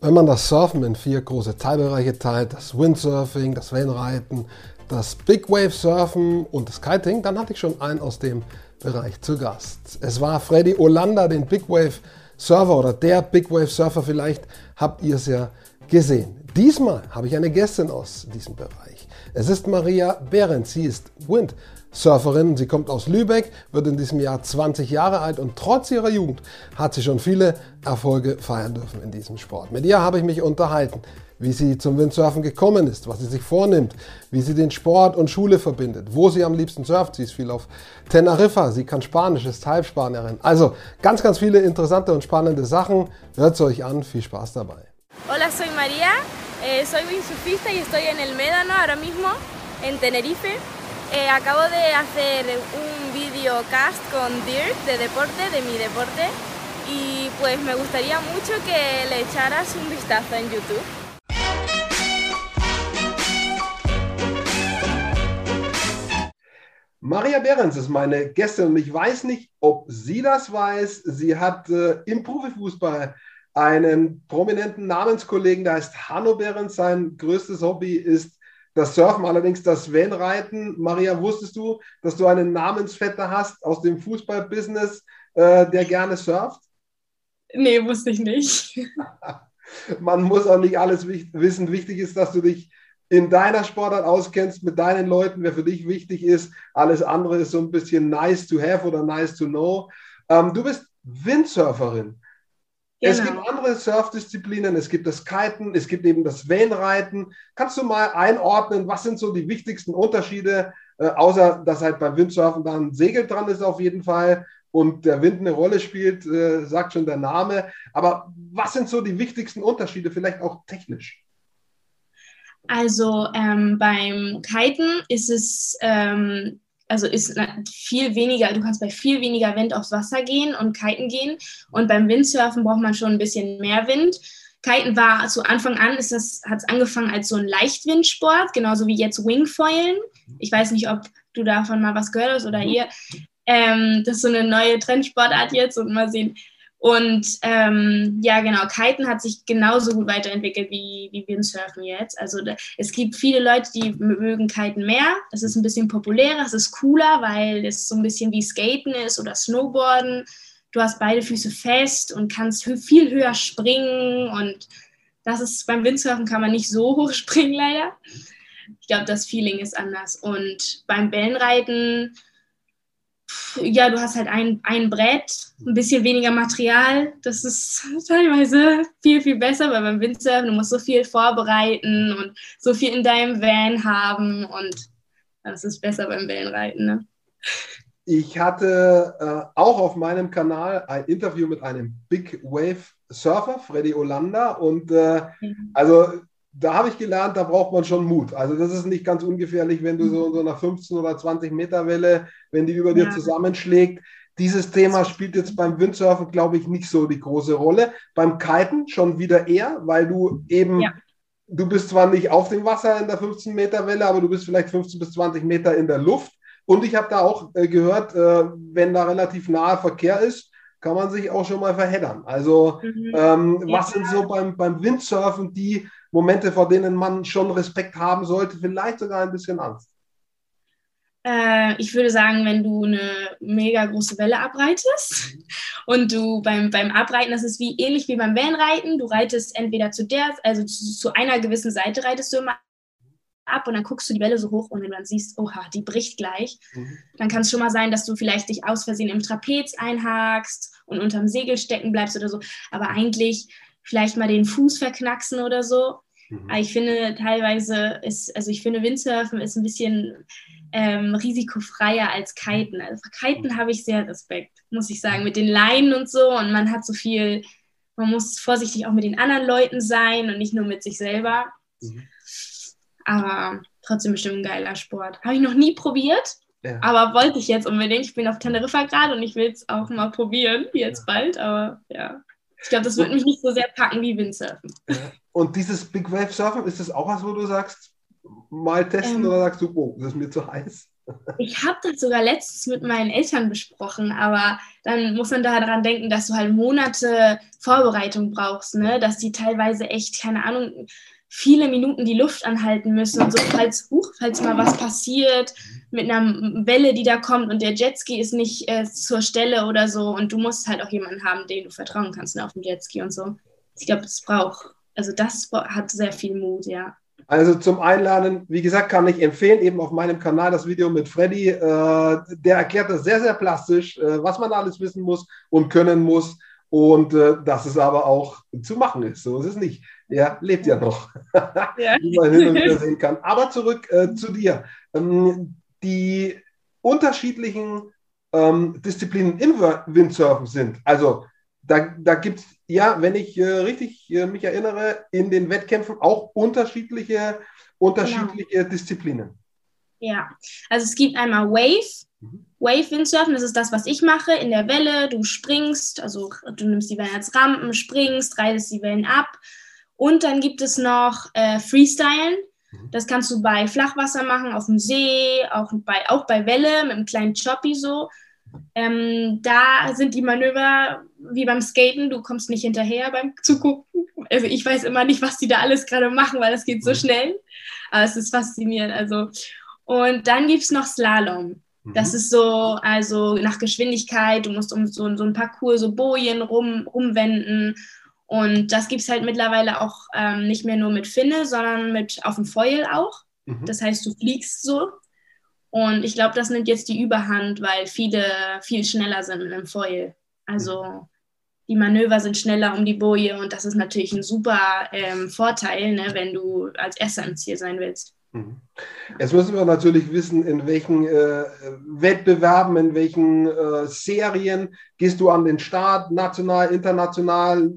Wenn man das Surfen in vier große Teilbereiche teilt, das Windsurfing, das Wellenreiten, das Big Wave Surfen und das Kiting, dann hatte ich schon einen aus dem Bereich zu Gast. Es war Freddy Olanda, den Big Wave Surfer oder der Big Wave Surfer, vielleicht habt ihr es ja gesehen. Diesmal habe ich eine Gästin aus diesem Bereich. Es ist Maria Behrens, sie ist Wind Surferin. Sie kommt aus Lübeck, wird in diesem Jahr 20 Jahre alt und trotz ihrer Jugend hat sie schon viele Erfolge feiern dürfen in diesem Sport. Mit ihr habe ich mich unterhalten, wie sie zum Windsurfen gekommen ist, was sie sich vornimmt, wie sie den Sport und Schule verbindet, wo sie am liebsten surft. Sie ist viel auf Teneriffa, sie kann Spanisch, ist Halbspanierin. Also ganz, ganz viele interessante und spannende Sachen. Hört es euch an, viel Spaß dabei. Hola, soy María, eh, soy windsurfista y estoy en el Médano ahora mismo, en Tenerife. Eh, acabo de hacer un videocast con Dirt de deporte, de mi deporte, y pues me gustaría mucho que le echaras un vistazo en YouTube. Maria Behrens ist meine Gästin und ich weiß nicht, ob sie das weiß. Sie hat äh, im Profifußball einen prominenten Namenskollegen, der heißt Hanno Behrens. Sein größtes Hobby ist das Surfen, allerdings das Vanreiten. Maria, wusstest du, dass du einen Namensvetter hast aus dem Fußballbusiness, äh, der gerne surft? Nee, wusste ich nicht. Man muss auch nicht alles wissen. Wichtig ist, dass du dich in deiner Sportart auskennst, mit deinen Leuten, wer für dich wichtig ist. Alles andere ist so ein bisschen nice to have oder nice to know. Ähm, du bist Windsurferin. Genau. Es gibt andere Surfdisziplinen, es gibt das Kiten, es gibt eben das Wellenreiten. Kannst du mal einordnen, was sind so die wichtigsten Unterschiede, äh, außer dass halt beim Windsurfen dann ein Segel dran ist auf jeden Fall und der Wind eine Rolle spielt, äh, sagt schon der Name. Aber was sind so die wichtigsten Unterschiede, vielleicht auch technisch? Also ähm, beim Kiten ist es ähm, also ist viel weniger, du kannst bei viel weniger Wind aufs Wasser gehen und kiten gehen. Und beim Windsurfen braucht man schon ein bisschen mehr Wind. Kiten war zu Anfang an, ist das, hat es angefangen als so ein Leichtwindsport, genauso wie jetzt Wingfoilen. Ich weiß nicht, ob du davon mal was gehört hast oder mhm. ihr. Ähm, das ist so eine neue Trendsportart jetzt und mal sehen, und ähm, ja, genau, Kiten hat sich genauso gut weiterentwickelt wie, wie Windsurfen jetzt. Also es gibt viele Leute, die mögen Kiten mehr. Es ist ein bisschen populärer, es ist cooler, weil es so ein bisschen wie Skaten ist oder Snowboarden. Du hast beide Füße fest und kannst viel höher springen. Und das ist beim Windsurfen kann man nicht so hoch springen, leider. Ich glaube, das Feeling ist anders. Und beim Wellenreiten ja, du hast halt ein, ein Brett, ein bisschen weniger Material. Das ist teilweise viel, viel besser, weil beim Windsurfen, du musst so viel vorbereiten und so viel in deinem Van haben und das ist besser beim Wellenreiten. Ne? Ich hatte äh, auch auf meinem Kanal ein Interview mit einem Big Wave Surfer, Freddy Olanda. Und äh, also da habe ich gelernt, da braucht man schon Mut. Also das ist nicht ganz ungefährlich, wenn du so in so einer 15 oder 20 Meter Welle, wenn die über dir zusammenschlägt. Dieses Thema spielt jetzt beim Windsurfen, glaube ich, nicht so die große Rolle. Beim Kiten schon wieder eher, weil du eben, ja. du bist zwar nicht auf dem Wasser in der 15 Meter Welle, aber du bist vielleicht 15 bis 20 Meter in der Luft. Und ich habe da auch äh, gehört, äh, wenn da relativ nahe Verkehr ist, kann man sich auch schon mal verheddern. Also mhm. ähm, was sind so beim, beim Windsurfen die Momente, vor denen man schon Respekt haben sollte, vielleicht sogar ein bisschen Angst? Äh, ich würde sagen, wenn du eine mega große Welle abreitest und du beim, beim Abreiten, das ist wie ähnlich wie beim Wellenreiten, du reitest entweder zu der, also zu, zu einer gewissen Seite reitest du immer ab und dann guckst du die Welle so hoch und wenn du dann siehst, oha, die bricht gleich, mhm. dann kann es schon mal sein, dass du vielleicht dich aus Versehen im Trapez einhakst und unterm Segel stecken bleibst oder so. Aber eigentlich vielleicht mal den Fuß verknacksen oder so. Mhm. Aber ich finde teilweise ist, also ich finde Windsurfen ist ein bisschen ähm, risikofreier als Kiten. Also Kiten habe ich sehr Respekt, muss ich sagen, mit den Leinen und so. Und man hat so viel, man muss vorsichtig auch mit den anderen Leuten sein und nicht nur mit sich selber. Mhm. Aber trotzdem bestimmt ein geiler Sport. Habe ich noch nie probiert, ja. aber wollte ich jetzt unbedingt. Ich bin auf Teneriffa gerade und ich will es auch mal probieren, jetzt ja. bald. Aber ja, ich glaube, das würde mich nicht so sehr packen wie Windsurfen. Ja. Und dieses Big Wave Surfen, ist das auch was, wo du sagst, mal testen ähm, oder sagst du, oh, das ist mir zu heiß? Ich habe das sogar letztens mit meinen Eltern besprochen, aber dann muss man daran denken, dass du halt Monate Vorbereitung brauchst, ne? dass die teilweise echt, keine Ahnung, viele Minuten die Luft anhalten müssen und so, falls, huch, falls mal was passiert mit einer Welle, die da kommt und der Jetski ist nicht äh, zur Stelle oder so und du musst halt auch jemanden haben, den du vertrauen kannst ne, auf dem Jetski und so. Ich glaube, es braucht, also das hat sehr viel Mut, ja. Also zum Einlernen, wie gesagt, kann ich empfehlen, eben auf meinem Kanal das Video mit Freddy. Äh, der erklärt das sehr, sehr plastisch, äh, was man alles wissen muss und können muss und äh, dass es aber auch zu machen ist. So ist es nicht. Er lebt ja noch, ja. wie man hin und wieder sehen kann. Aber zurück äh, zu dir. Ähm, die unterschiedlichen ähm, Disziplinen im Windsurfen sind. Also da, da gibt es ja, wenn ich äh, richtig äh, mich erinnere, in den Wettkämpfen auch unterschiedliche, unterschiedliche genau. Disziplinen. Ja, also es gibt einmal Wave. Mhm. Wave Windsurfen, das ist das, was ich mache in der Welle. Du springst, also du nimmst die Wellen als Rampen, springst, reitest die Wellen ab. Und dann gibt es noch äh, Freestylen. Mhm. Das kannst du bei Flachwasser machen, auf dem See, auch bei, auch bei Welle mit einem kleinen Choppy so. Ähm, da sind die Manöver wie beim Skaten, du kommst nicht hinterher beim Zugucken. Also ich weiß immer nicht, was die da alles gerade machen, weil es geht so mhm. schnell. Aber es ist faszinierend. Also. Und dann gibt es noch Slalom. Das mhm. ist so, also nach Geschwindigkeit, du musst um so, so ein Parcours, so Bojen rum, rumwenden. Und das gibt es halt mittlerweile auch ähm, nicht mehr nur mit Finne, sondern mit auf dem Foil auch. Mhm. Das heißt, du fliegst so und ich glaube, das nimmt jetzt die Überhand, weil viele viel schneller sind mit einem Foil. Also die Manöver sind schneller um die Boje und das ist natürlich ein super ähm, Vorteil, ne, wenn du als Erster im Ziel sein willst. Mhm. Jetzt müssen wir natürlich wissen, in welchen äh, Wettbewerben, in welchen äh, Serien gehst du an den Start, national, international,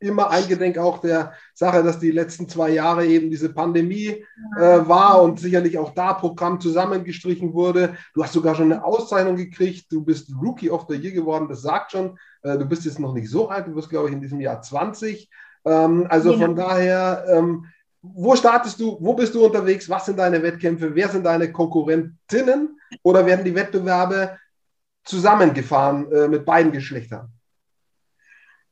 immer eingedenk auch der Sache, dass die letzten zwei Jahre eben diese Pandemie äh, war und sicherlich auch da Programm zusammengestrichen wurde. Du hast sogar schon eine Auszeichnung gekriegt. Du bist Rookie of the Year geworden. Das sagt schon, äh, du bist jetzt noch nicht so alt. Du wirst, glaube ich, in diesem Jahr 20. Ähm, also ja. von daher, ähm, wo startest du? Wo bist du unterwegs? Was sind deine Wettkämpfe? Wer sind deine Konkurrentinnen? Oder werden die Wettbewerbe zusammengefahren äh, mit beiden Geschlechtern?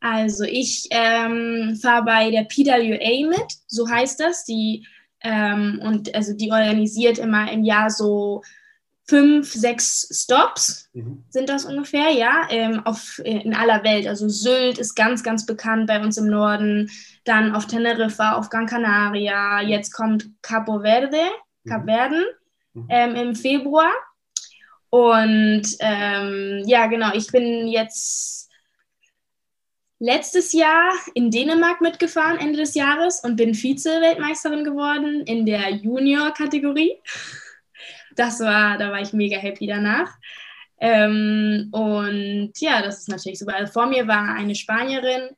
Also ich ähm, fahre bei der PWA mit, so heißt das. Die, ähm, und also die organisiert immer im Jahr so fünf, sechs Stops, mhm. sind das ungefähr, ja, ähm, auf, in aller Welt. Also Sylt ist ganz, ganz bekannt bei uns im Norden, dann auf Teneriffa, auf Gran Canaria, jetzt kommt Capo Verde, mhm. Cap Verden mhm. ähm, im Februar. Und ähm, ja, genau, ich bin jetzt letztes Jahr in Dänemark mitgefahren, Ende des Jahres, und bin Vize-Weltmeisterin geworden in der Junior-Kategorie. Das war, da war ich mega happy danach. Ähm, und ja, das ist natürlich super. Also vor mir war eine Spanierin.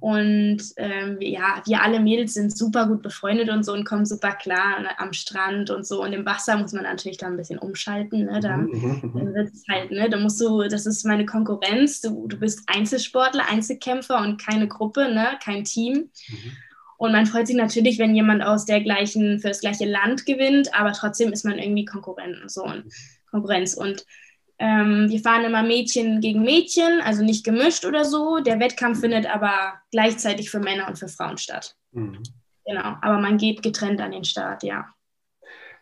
Und ähm, ja, wir alle Mädels sind super gut befreundet und so und kommen super klar ne, am Strand und so. Und im Wasser muss man natürlich da ein bisschen umschalten. Ne? Da, mhm. mhm dann mhm. wird es halt, ne, da musst du, das ist meine Konkurrenz. Du, du bist Einzelsportler, Einzelkämpfer und keine Gruppe, ne, kein Team. Mhm. Und man freut sich natürlich, wenn jemand aus der gleichen, für das gleiche Land gewinnt, aber trotzdem ist man irgendwie Konkurrent und so und Konkurrenz. Und ähm, wir fahren immer Mädchen gegen Mädchen, also nicht gemischt oder so. Der Wettkampf findet aber gleichzeitig für Männer und für Frauen statt. Mhm. Genau, aber man geht getrennt an den Start, ja.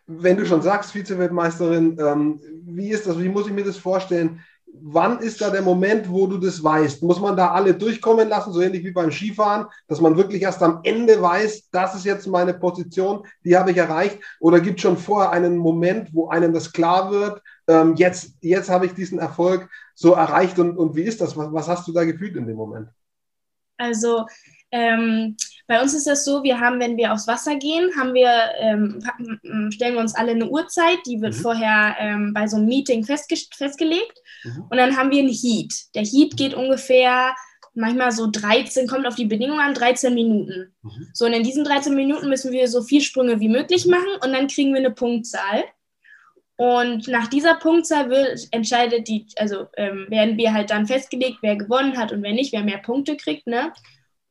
Wenn du schon sagst, Vize-Weltmeisterin, ähm, wie ist das, wie muss ich mir das vorstellen? Wann ist da der Moment, wo du das weißt? Muss man da alle durchkommen lassen, so ähnlich wie beim Skifahren, dass man wirklich erst am Ende weiß, das ist jetzt meine Position, die habe ich erreicht? Oder gibt es schon vorher einen Moment, wo einem das klar wird, ähm, jetzt, jetzt habe ich diesen Erfolg so erreicht und, und wie ist das? Was, was hast du da gefühlt in dem Moment? Also ähm, bei uns ist das so, wir haben, wenn wir aufs Wasser gehen, haben wir, ähm, stellen wir uns alle eine Uhrzeit, die wird mhm. vorher ähm, bei so einem Meeting festge festgelegt mhm. und dann haben wir einen Heat. Der Heat geht ungefähr manchmal so 13, kommt auf die Bedingungen an, 13 Minuten. Mhm. So, und in diesen 13 Minuten müssen wir so viel Sprünge wie möglich machen und dann kriegen wir eine Punktzahl. Und nach dieser Punktzahl wird, entscheidet die, also ähm, werden wir halt dann festgelegt, wer gewonnen hat und wer nicht, wer mehr Punkte kriegt, ne?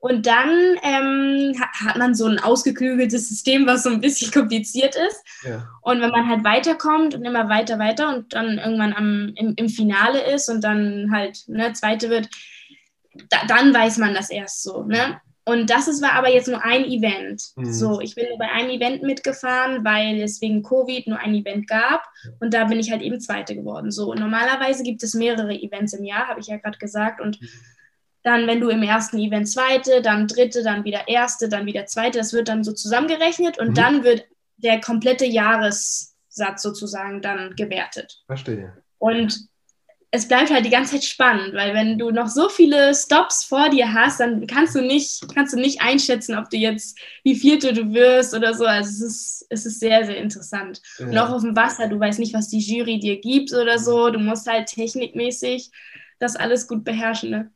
Und dann ähm, hat, man so ein ausgeklügeltes System, was so ein bisschen kompliziert ist. Ja. Und wenn man halt weiterkommt und immer weiter, weiter und dann irgendwann am, im, im Finale ist und dann halt ne, Zweite wird, da, dann weiß man das erst so. Ne? Und das ist, war aber jetzt nur ein Event. Mhm. So, ich bin nur bei einem Event mitgefahren, weil es wegen Covid nur ein Event gab. Und da bin ich halt eben Zweite geworden. So, normalerweise gibt es mehrere Events im Jahr, habe ich ja gerade gesagt. Und mhm. Dann, wenn du im ersten Event Zweite, dann Dritte, dann wieder Erste, dann wieder Zweite, das wird dann so zusammengerechnet und mhm. dann wird der komplette Jahressatz sozusagen dann gewertet. Verstehe. Und es bleibt halt die ganze Zeit spannend, weil wenn du noch so viele Stops vor dir hast, dann kannst du nicht, kannst du nicht einschätzen, ob du jetzt wie vierte du wirst oder so. Also es ist, es ist sehr, sehr interessant. Ja. Und auch auf dem Wasser, du weißt nicht, was die Jury dir gibt oder so. Du musst halt technikmäßig das alles gut beherrschen. Ne?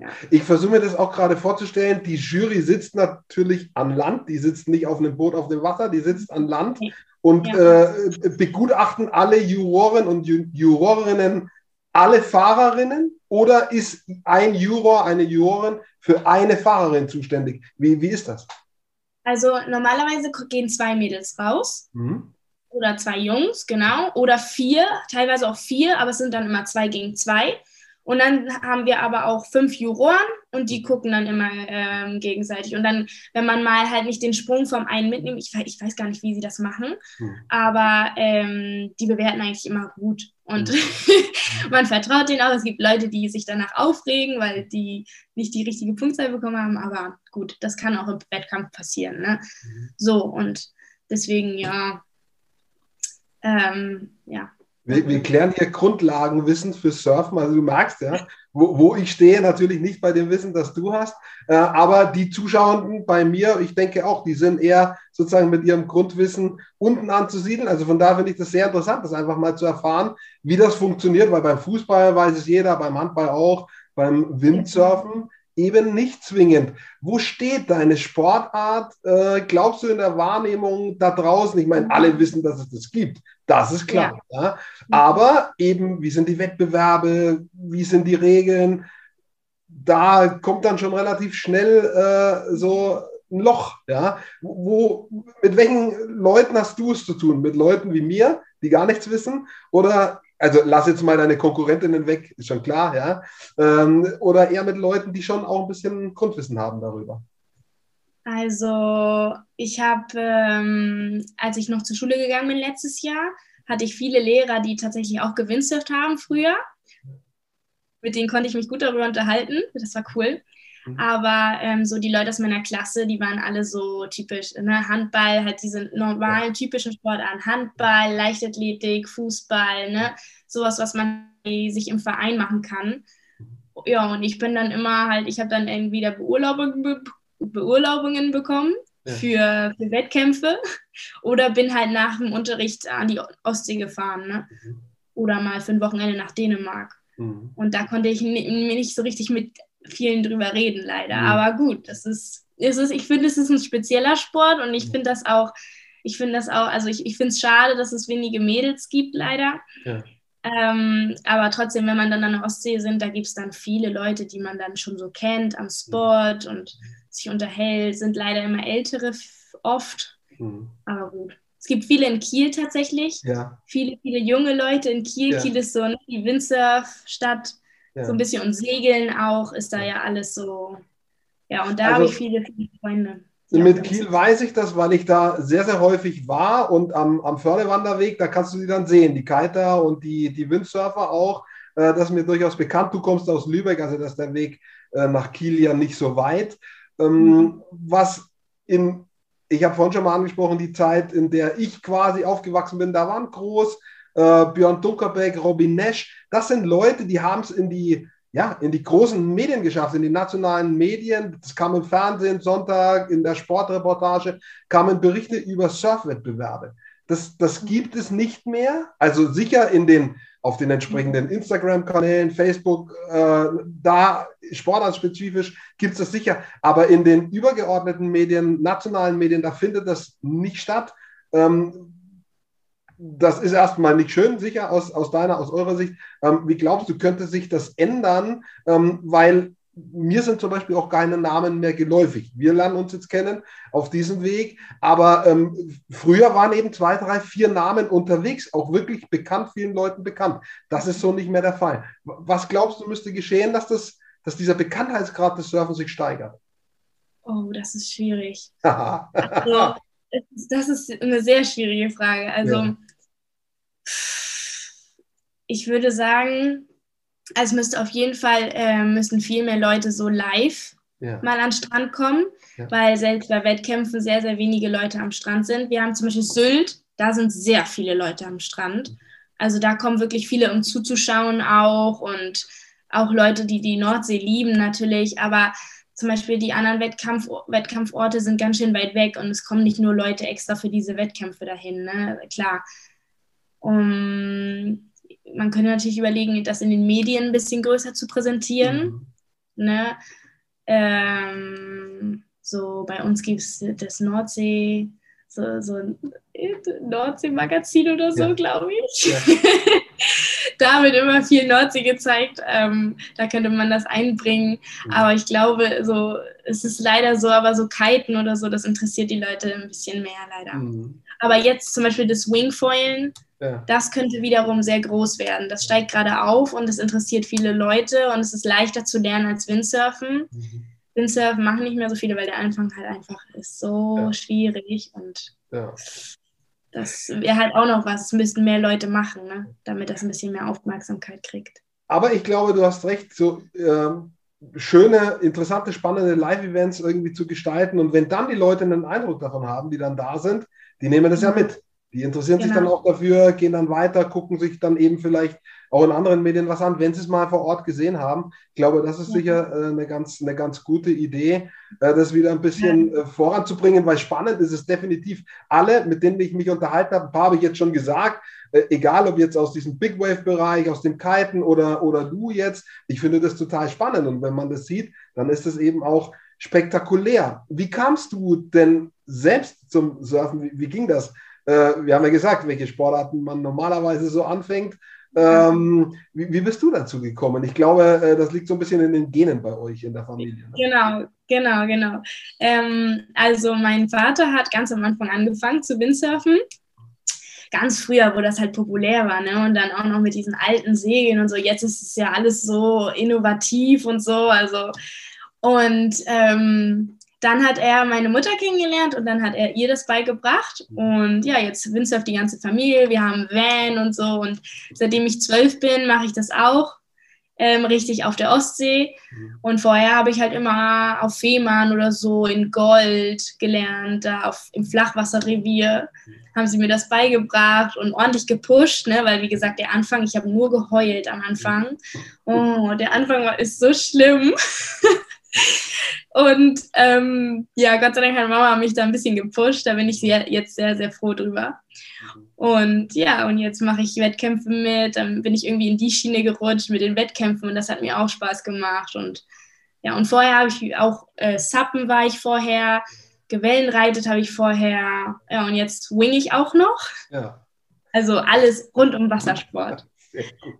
Ja. Ich versuche mir das auch gerade vorzustellen. Die Jury sitzt natürlich an Land, die sitzt nicht auf einem Boot auf dem Wasser, die sitzt an Land und ja. äh, begutachten alle Juroren und Jurorinnen alle Fahrerinnen oder ist ein Juror, eine Jurorin für eine Fahrerin zuständig? Wie, wie ist das? Also normalerweise gehen zwei Mädels raus. Mhm. Oder zwei Jungs, genau. Oder vier, teilweise auch vier, aber es sind dann immer zwei gegen zwei. Und dann haben wir aber auch fünf Juroren und die gucken dann immer ähm, gegenseitig. Und dann, wenn man mal halt nicht den Sprung vom einen mitnimmt, ich, ich weiß gar nicht, wie sie das machen, hm. aber ähm, die bewerten eigentlich immer gut. Und hm. man vertraut denen auch. Es gibt Leute, die sich danach aufregen, weil die nicht die richtige Punktzahl bekommen haben. Aber gut, das kann auch im Wettkampf passieren. Ne? Mhm. So, und deswegen, ja, ähm, ja, wir, wir klären hier Grundlagenwissen für Surfen. Also du merkst ja, wo, wo, ich stehe, natürlich nicht bei dem Wissen, das du hast. Äh, aber die Zuschauenden bei mir, ich denke auch, die sind eher sozusagen mit ihrem Grundwissen unten anzusiedeln. Also von daher finde ich das sehr interessant, das einfach mal zu erfahren, wie das funktioniert, weil beim Fußball weiß es jeder, beim Handball auch, beim Windsurfen eben nicht zwingend. Wo steht deine Sportart? Äh, glaubst du in der Wahrnehmung da draußen? Ich meine, alle wissen, dass es das gibt. Das ist klar. Ja. Ja. Aber eben, wie sind die Wettbewerbe? Wie sind die Regeln? Da kommt dann schon relativ schnell äh, so ein Loch. Ja? Wo, mit welchen Leuten hast du es zu tun? Mit Leuten wie mir, die gar nichts wissen? Oder also lass jetzt mal deine Konkurrentinnen weg, ist schon klar, ja. Ähm, oder eher mit Leuten, die schon auch ein bisschen Grundwissen haben darüber. Also ich habe, ähm, als ich noch zur Schule gegangen bin letztes Jahr, hatte ich viele Lehrer, die tatsächlich auch gewindsurft haben früher. Mit denen konnte ich mich gut darüber unterhalten. Das war cool. Mhm. Aber ähm, so die Leute aus meiner Klasse, die waren alle so typisch, ne? Handball, halt diese normalen, typischen Sportarten, Handball, Leichtathletik, Fußball, ne? sowas, was man sich im Verein machen kann. Ja, und ich bin dann immer halt, ich habe dann irgendwie da Beurlaubung, Be Beurlaubungen bekommen ja. für, für Wettkämpfe oder bin halt nach dem Unterricht an die Ostsee gefahren ne? Mhm. oder mal für ein Wochenende nach Dänemark. Mhm. Und da konnte ich mir nicht so richtig mit vielen drüber reden, leider. Mhm. Aber gut, das ist, es ist, ich finde, es ist ein spezieller Sport und ich mhm. finde das auch, ich finde das auch, also ich, ich finde es schade, dass es wenige Mädels gibt, leider. Ja. Ähm, aber trotzdem, wenn man dann an der Ostsee sind, da gibt es dann viele Leute, die man dann schon so kennt am Sport und sich unterhält, sind leider immer ältere oft. Mhm. Aber gut. Es gibt viele in Kiel tatsächlich. Ja. Viele, viele junge Leute in Kiel. Ja. Kiel ist so ne, die Windsurf-Stadt ja. so ein bisschen und Segeln auch, ist da ja alles so. Ja, und da also, habe ich viele, viele Freunde. Mit Kiel weiß ich das, weil ich da sehr, sehr häufig war und am, am Fördewanderweg, da kannst du sie dann sehen, die Kiter und die, die Windsurfer auch. Äh, das ist mir durchaus bekannt. Du kommst aus Lübeck, also das ist der Weg äh, nach Kiel ja nicht so weit. Ähm, mhm. Was in, ich habe vorhin schon mal angesprochen, die Zeit, in der ich quasi aufgewachsen bin, da waren groß äh, Björn Dunkerbeck, Robin Nash. Das sind Leute, die haben es in die, ja, in die großen Medien geschafft, in die nationalen Medien. Das kam im Fernsehen Sonntag, in der Sportreportage, kamen Berichte über Surfwettbewerbe. Das, das gibt es nicht mehr. Also sicher in den, auf den entsprechenden Instagram-Kanälen, Facebook, äh, da sportartspezifisch gibt es das sicher. Aber in den übergeordneten Medien, nationalen Medien, da findet das nicht statt. Ähm, das ist erstmal nicht schön, sicher aus, aus deiner, aus eurer Sicht. Ähm, wie glaubst du, könnte sich das ändern? Ähm, weil mir sind zum Beispiel auch keine Namen mehr geläufig. Wir lernen uns jetzt kennen auf diesem Weg, aber ähm, früher waren eben zwei, drei, vier Namen unterwegs, auch wirklich bekannt, vielen Leuten bekannt. Das ist so nicht mehr der Fall. Was glaubst du, müsste geschehen, dass, das, dass dieser Bekanntheitsgrad des Surfen sich steigert? Oh, das ist schwierig. also, das ist eine sehr schwierige Frage. Also, ja. Ich würde sagen, also es müsste auf jeden Fall, äh, müssen viel mehr Leute so live ja. mal an den Strand kommen, ja. weil selbst bei Wettkämpfen sehr, sehr wenige Leute am Strand sind. Wir haben zum Beispiel Sylt, da sind sehr viele Leute am Strand. Also da kommen wirklich viele, um zuzuschauen auch und auch Leute, die die Nordsee lieben natürlich, aber zum Beispiel die anderen Wettkampf Wettkampforte sind ganz schön weit weg und es kommen nicht nur Leute extra für diese Wettkämpfe dahin, ne? klar. Um, man könnte natürlich überlegen, das in den Medien ein bisschen größer zu präsentieren. Mhm. Ne? Ähm, so bei uns gibt es das Nordsee, so, so ein Nordsee-Magazin oder so, ja. glaube ich. Ja. da wird immer viel Nordsee gezeigt. Ähm, da könnte man das einbringen. Mhm. Aber ich glaube, so, es ist leider so, aber so Kiten oder so, das interessiert die Leute ein bisschen mehr leider. Mhm. Aber jetzt zum Beispiel das Wingfoilen, ja. Das könnte wiederum sehr groß werden. Das steigt gerade auf und es interessiert viele Leute und es ist leichter zu lernen als Windsurfen. Mhm. Windsurfen machen nicht mehr so viele, weil der Anfang halt einfach ist so ja. schwierig und ja. das wäre halt auch noch was. Es müssten mehr Leute machen, ne? damit das ein bisschen mehr Aufmerksamkeit kriegt. Aber ich glaube, du hast recht, so ähm, schöne, interessante, spannende Live-Events irgendwie zu gestalten und wenn dann die Leute einen Eindruck davon haben, die dann da sind, die nehmen das ja mhm. mit. Die interessieren genau. sich dann genau. auch dafür, gehen dann weiter, gucken sich dann eben vielleicht auch in anderen Medien was an, wenn sie es mal vor Ort gesehen haben. Ich glaube, das ist sicher äh, eine, ganz, eine ganz gute Idee, äh, das wieder ein bisschen äh, voranzubringen, weil spannend ist es definitiv. Alle, mit denen ich mich unterhalten habe, ein paar habe ich jetzt schon gesagt, äh, egal ob jetzt aus diesem Big Wave-Bereich, aus dem Kiten oder, oder du jetzt, ich finde das total spannend. Und wenn man das sieht, dann ist es eben auch spektakulär. Wie kamst du denn selbst zum Surfen? Wie, wie ging das? Äh, wir haben ja gesagt, welche Sportarten man normalerweise so anfängt. Ähm, wie, wie, bist du dazu gekommen? Ich glaube, äh, das liegt so ein bisschen in den Genen bei euch in der Familie. Ne? Genau, genau, genau. Ähm, also mein Vater hat ganz am Anfang angefangen zu Windsurfen. Ganz früher, wo das halt populär war, ne? Und dann auch noch mit diesen alten Segeln und so. Jetzt ist es ja alles so innovativ und so. Also und ähm, dann hat er meine Mutter kennengelernt und dann hat er ihr das beigebracht. Und ja, jetzt windsurft die ganze Familie. Wir haben Van und so. Und seitdem ich zwölf bin, mache ich das auch. Ähm, richtig auf der Ostsee. Und vorher habe ich halt immer auf Fehmarn oder so in Gold gelernt, da auf, im Flachwasserrevier haben sie mir das beigebracht und ordentlich gepusht, ne? weil wie gesagt, der Anfang, ich habe nur geheult am Anfang. Oh, der Anfang war, ist so schlimm. Und ähm, ja, Gott sei Dank hat Mama mich da ein bisschen gepusht. Da bin ich sehr, jetzt sehr, sehr froh drüber. Und ja, und jetzt mache ich Wettkämpfe mit. Dann bin ich irgendwie in die Schiene gerutscht mit den Wettkämpfen und das hat mir auch Spaß gemacht. Und ja, und vorher habe ich auch äh, Sappen war ich vorher, Gewellenreitet habe ich vorher. Ja, und jetzt wing ich auch noch. Ja. Also alles rund um Wassersport.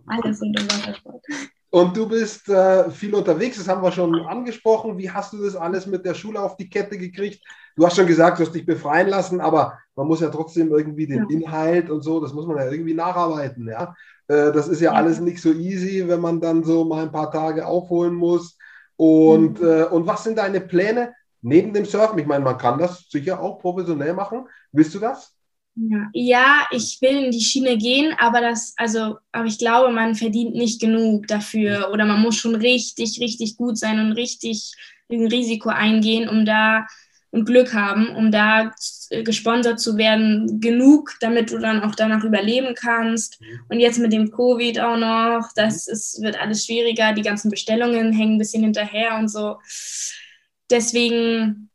Alles rund um Wassersport. Und du bist äh, viel unterwegs, das haben wir schon angesprochen. Wie hast du das alles mit der Schule auf die Kette gekriegt? Du hast schon gesagt, du hast dich befreien lassen, aber man muss ja trotzdem irgendwie den. Inhalt und so, das muss man ja irgendwie nacharbeiten. Ja? Äh, das ist ja, ja, alles nicht so easy, wenn man dann so mal ein paar Tage aufholen muss. Und, mhm. äh, und was sind deine Pläne neben dem Surfen? Ich meine, man kann das sicher auch professionell machen. Willst du das? Ja. ja, ich will in die Schiene gehen, aber das, also, aber ich glaube, man verdient nicht genug dafür oder man muss schon richtig, richtig gut sein und richtig ein Risiko eingehen, um da und Glück haben, um da gesponsert zu werden, genug, damit du dann auch danach überleben kannst. Mhm. Und jetzt mit dem Covid auch noch, das ist, wird alles schwieriger, die ganzen Bestellungen hängen ein bisschen hinterher und so. Deswegen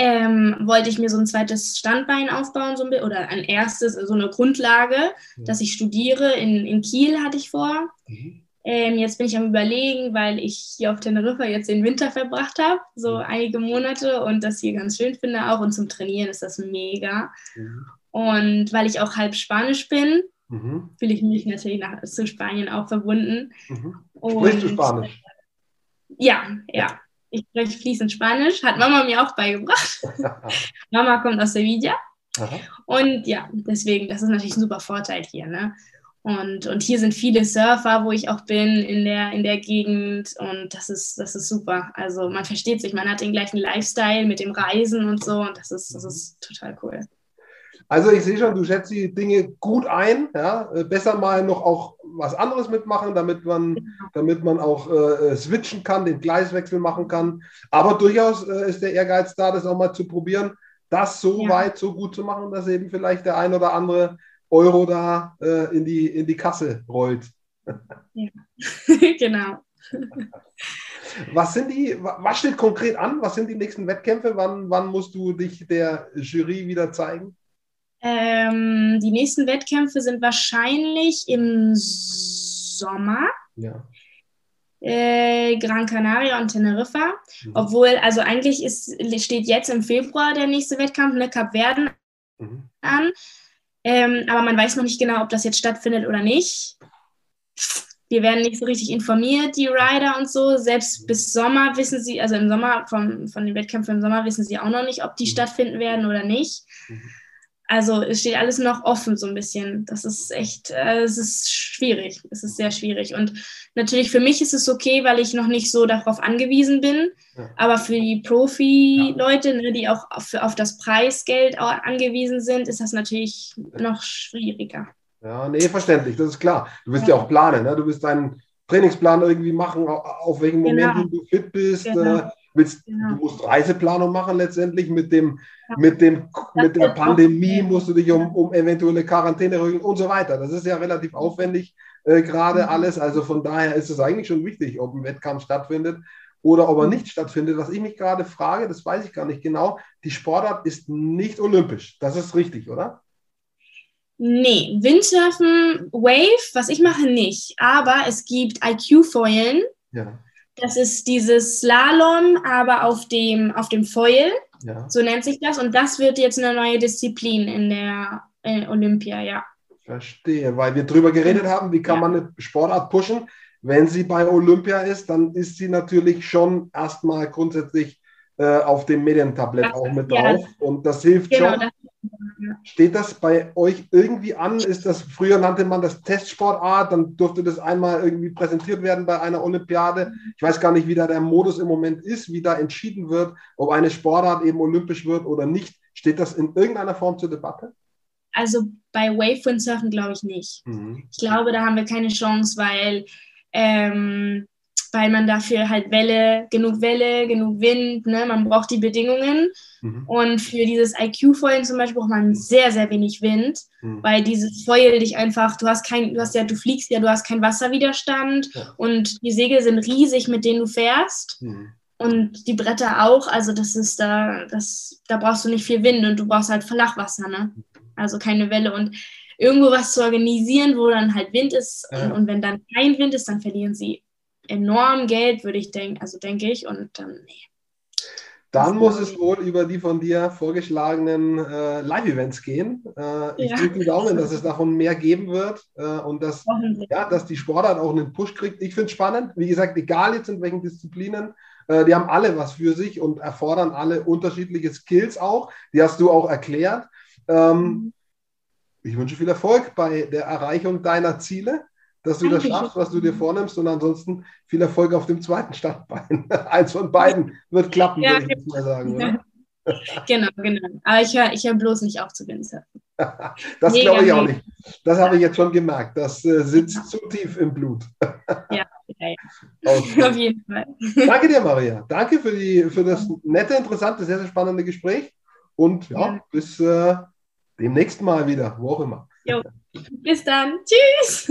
ähm, wollte ich mir so ein zweites Standbein aufbauen, so ein, oder ein erstes, so eine Grundlage, ja. dass ich studiere. In, in Kiel hatte ich vor. Mhm. Ähm, jetzt bin ich am Überlegen, weil ich hier auf Teneriffa jetzt den Winter verbracht habe, so mhm. einige Monate und das hier ganz schön finde auch. Und zum Trainieren ist das mega. Mhm. Und weil ich auch halb Spanisch bin, mhm. fühle ich mich natürlich nach, zu Spanien auch verbunden. Mhm. Sprichst du Spanisch? Ja, ja. Ich spreche fließend Spanisch, hat Mama mir auch beigebracht. Mama kommt aus Sevilla. Aha. Und ja, deswegen, das ist natürlich ein super Vorteil hier. Ne? Und, und hier sind viele Surfer, wo ich auch bin in der, in der Gegend. Und das ist, das ist super. Also man versteht sich, man hat den gleichen Lifestyle mit dem Reisen und so. Und das ist, das ist total cool. Also ich sehe schon, du schätzt die Dinge gut ein. Ja? Äh, besser mal noch auch was anderes mitmachen, damit man, genau. damit man auch äh, switchen kann, den Gleiswechsel machen kann. Aber durchaus äh, ist der Ehrgeiz da, das auch mal zu probieren, das so ja. weit, so gut zu machen, dass eben vielleicht der ein oder andere Euro da äh, in, die, in die Kasse rollt. Ja, genau. Was sind die, was steht konkret an? Was sind die nächsten Wettkämpfe? Wann, wann musst du dich der Jury wieder zeigen? Ähm, die nächsten Wettkämpfe sind wahrscheinlich im Sommer. Ja. Äh, Gran Canaria und Teneriffa. Mhm. Obwohl, also eigentlich ist, steht jetzt im Februar der nächste Wettkampf, ne, Kap Verden mhm. an. Ähm, aber man weiß noch nicht genau, ob das jetzt stattfindet oder nicht. Wir werden nicht so richtig informiert, die Rider und so. Selbst mhm. bis Sommer wissen sie, also im Sommer, vom, von den Wettkämpfen im Sommer wissen sie auch noch nicht, ob die mhm. stattfinden werden oder nicht. Also es steht alles noch offen so ein bisschen. Das ist echt, äh, es ist schwierig. Es ist sehr schwierig. Und natürlich für mich ist es okay, weil ich noch nicht so darauf angewiesen bin. Ja. Aber für die Profi-Leute, ne, die auch auf, auf das Preisgeld angewiesen sind, ist das natürlich noch schwieriger. Ja, nee, verständlich, das ist klar. Du willst ja, ja auch planen, ne? du willst deinen Trainingsplan irgendwie machen, auf welchen Momenten genau. du fit bist. Genau. Äh, willst, genau. Du musst Reiseplanung machen letztendlich mit dem, ja. mit dem, mit der Pandemie musst du dich um, um eventuelle Quarantäne rücken und so weiter. Das ist ja relativ aufwendig äh, gerade mhm. alles. Also von daher ist es eigentlich schon wichtig, ob ein Wettkampf stattfindet oder ob er mhm. nicht stattfindet. Was ich mich gerade frage, das weiß ich gar nicht genau. Die Sportart ist nicht olympisch. Das ist richtig, oder? Nee, Windsurfen, Wave, was ich mache, nicht. Aber es gibt IQ-Foilen. Ja. Das ist dieses Slalom, aber auf dem, auf dem Foil. Ja. So nennt sich das. Und das wird jetzt eine neue Disziplin in der äh, Olympia, ja. Verstehe, weil wir darüber geredet haben, wie kann ja. man eine Sportart pushen. Wenn sie bei Olympia ist, dann ist sie natürlich schon erstmal grundsätzlich äh, auf dem Medientablett ja, auch mit drauf. Und das hilft genau, schon. Das Steht das bei euch irgendwie an? Ist das, früher nannte man das Testsportart, dann durfte das einmal irgendwie präsentiert werden bei einer Olympiade. Ich weiß gar nicht, wie da der Modus im Moment ist, wie da entschieden wird, ob eine Sportart eben olympisch wird oder nicht. Steht das in irgendeiner Form zur Debatte? Also bei Wavewindsurfen glaube ich nicht. Mhm. Ich glaube, da haben wir keine Chance, weil ähm, weil man dafür halt Welle, genug Welle, genug Wind, ne, man braucht die Bedingungen. Mhm. Und für dieses IQ-Foilen zum Beispiel braucht man sehr, sehr wenig Wind, mhm. weil dieses Foil dich einfach, du hast kein, du hast ja, du fliegst ja, du hast keinen Wasserwiderstand ja. und die Segel sind riesig, mit denen du fährst. Mhm. Und die Bretter auch, also das ist da, das, da brauchst du nicht viel Wind und du brauchst halt Flachwasser, ne? Also keine Welle. Und irgendwo was zu organisieren, wo dann halt Wind ist. Ja. Und, und, wenn dann kein Wind ist, dann verlieren sie enorm Geld, würde ich denken, also denke ich, und dann, nee. Dann muss es wohl über die von dir vorgeschlagenen äh, Live-Events gehen. Äh, ich ja. drücke die Daumen, dass es davon mehr geben wird äh, und dass, ja, dass die Sportart auch einen Push kriegt. Ich finde es spannend. Wie gesagt, egal jetzt in welchen Disziplinen, äh, die haben alle was für sich und erfordern alle unterschiedliche Skills auch. Die hast du auch erklärt. Ähm, mhm. ich wünsche viel Erfolg bei der Erreichung deiner Ziele dass du das schaffst, was du dir vornimmst und ansonsten viel Erfolg auf dem zweiten Standbein. Eins von beiden wird klappen, ja, würde ich mal sagen. Oder? Genau, genau. Aber ich höre ich hör bloß nicht auf zu Windsurfen. das glaube ich auch nicht. Das habe ich jetzt schon gemerkt. Das äh, sitzt zu tief im Blut. ja, ja, ja. Okay. Auf jeden Fall. Danke dir, Maria. Danke für, die, für das nette, interessante, sehr, sehr spannende Gespräch. Und ja, ja. bis äh, demnächst mal wieder, wo auch immer. Jo. Bis dann. Tschüss.